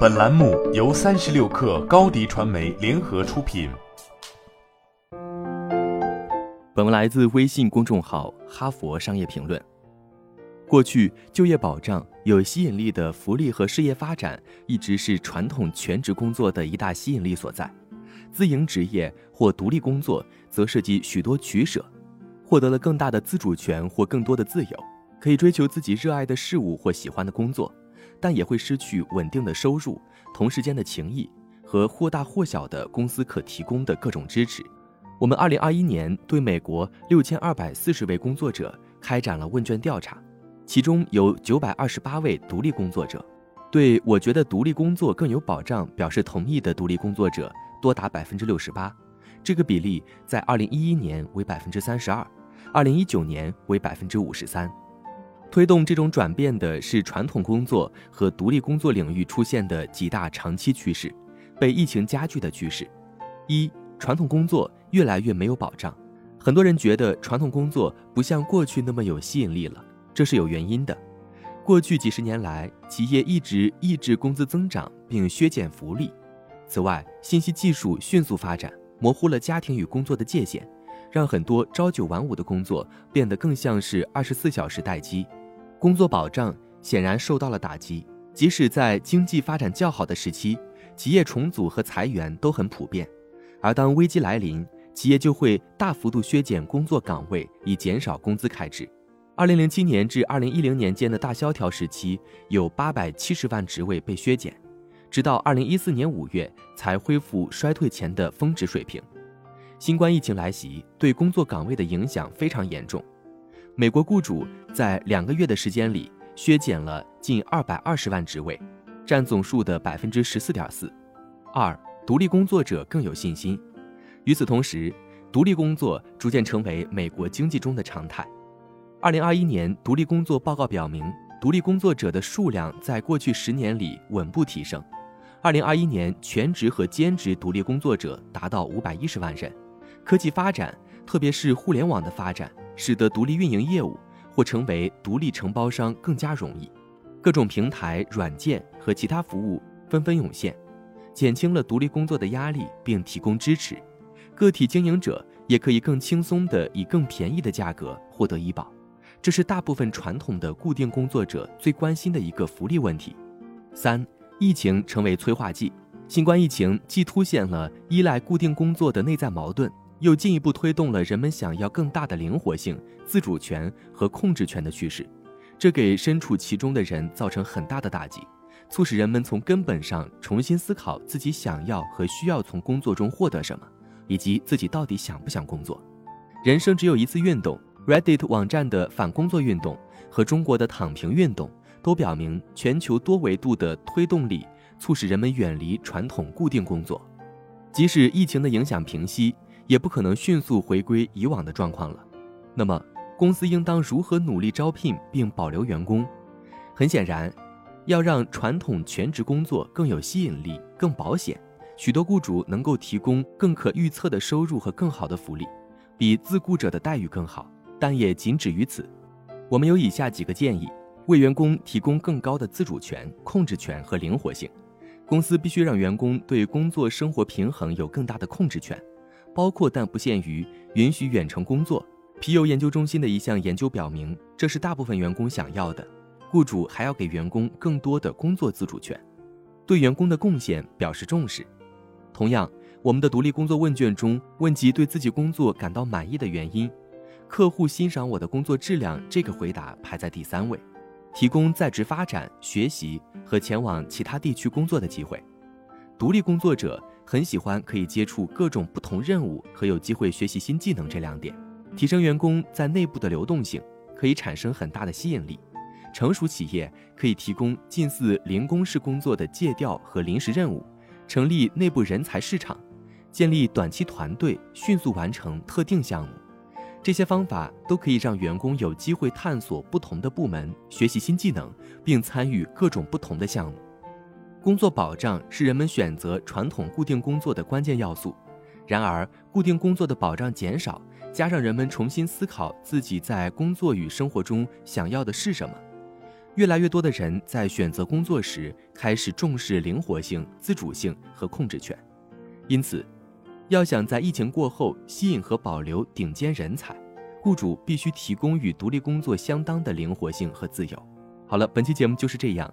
本栏目由三十六氪高低传媒联合出品。本文来自微信公众号《哈佛商业评论》。过去，就业保障、有吸引力的福利和事业发展，一直是传统全职工作的一大吸引力所在。自营职业或独立工作，则涉及许多取舍，获得了更大的自主权或更多的自由。可以追求自己热爱的事物或喜欢的工作，但也会失去稳定的收入、同时间的情谊和或大或小的公司可提供的各种支持。我们二零二一年对美国六千二百四十位工作者开展了问卷调查，其中有九百二十八位独立工作者，对我觉得独立工作更有保障表示同意的独立工作者多达百分之六十八，这个比例在二零一一年为百分之三十二，二零一九年为百分之五十三。推动这种转变的是传统工作和独立工作领域出现的几大长期趋势，被疫情加剧的趋势。一、传统工作越来越没有保障，很多人觉得传统工作不像过去那么有吸引力了，这是有原因的。过去几十年来，企业一直抑制工资增长并削减福利。此外，信息技术迅速发展，模糊了家庭与工作的界限，让很多朝九晚五的工作变得更像是二十四小时待机。工作保障显然受到了打击，即使在经济发展较好的时期，企业重组和裁员都很普遍。而当危机来临，企业就会大幅度削减工作岗位，以减少工资开支。二零零七年至二零一零年间的大萧条时期，有八百七十万职位被削减，直到二零一四年五月才恢复衰退前的峰值水平。新冠疫情来袭，对工作岗位的影响非常严重。美国雇主在两个月的时间里削减了近二百二十万职位，占总数的百分之十四点四。二，独立工作者更有信心。与此同时，独立工作逐渐成为美国经济中的常态。二零二一年独立工作报告表明，独立工作者的数量在过去十年里稳步提升。二零二一年，全职和兼职独立工作者达到五百一十万人。科技发展，特别是互联网的发展。使得独立运营业务或成为独立承包商更加容易，各种平台、软件和其他服务纷纷涌现，减轻了独立工作的压力，并提供支持。个体经营者也可以更轻松地以更便宜的价格获得医保，这是大部分传统的固定工作者最关心的一个福利问题。三、疫情成为催化剂，新冠疫情既凸显了依赖固定工作的内在矛盾。又进一步推动了人们想要更大的灵活性、自主权和控制权的趋势，这给身处其中的人造成很大的打击，促使人们从根本上重新思考自己想要和需要从工作中获得什么，以及自己到底想不想工作。人生只有一次运动，Reddit 网站的反工作运动和中国的躺平运动都表明，全球多维度的推动力促使人们远离传统固定工作，即使疫情的影响平息。也不可能迅速回归以往的状况了。那么，公司应当如何努力招聘并保留员工？很显然，要让传统全职工作更有吸引力、更保险，许多雇主能够提供更可预测的收入和更好的福利，比自雇者的待遇更好。但也仅止于此。我们有以下几个建议：为员工提供更高的自主权、控制权和灵活性。公司必须让员工对工作生活平衡有更大的控制权。包括但不限于允许远程工作。皮尤研究中心的一项研究表明，这是大部分员工想要的。雇主还要给员工更多的工作自主权，对员工的贡献表示重视。同样，我们的独立工作问卷中问及对自己工作感到满意的原因，客户欣赏我的工作质量这个回答排在第三位。提供在职发展、学习和前往其他地区工作的机会。独立工作者。很喜欢可以接触各种不同任务和有机会学习新技能这两点，提升员工在内部的流动性，可以产生很大的吸引力。成熟企业可以提供近似零工式工作的借调和临时任务，成立内部人才市场，建立短期团队，迅速完成特定项目。这些方法都可以让员工有机会探索不同的部门，学习新技能，并参与各种不同的项目。工作保障是人们选择传统固定工作的关键要素。然而，固定工作的保障减少，加上人们重新思考自己在工作与生活中想要的是什么，越来越多的人在选择工作时开始重视灵活性、自主性和控制权。因此，要想在疫情过后吸引和保留顶尖人才，雇主必须提供与独立工作相当的灵活性和自由。好了，本期节目就是这样，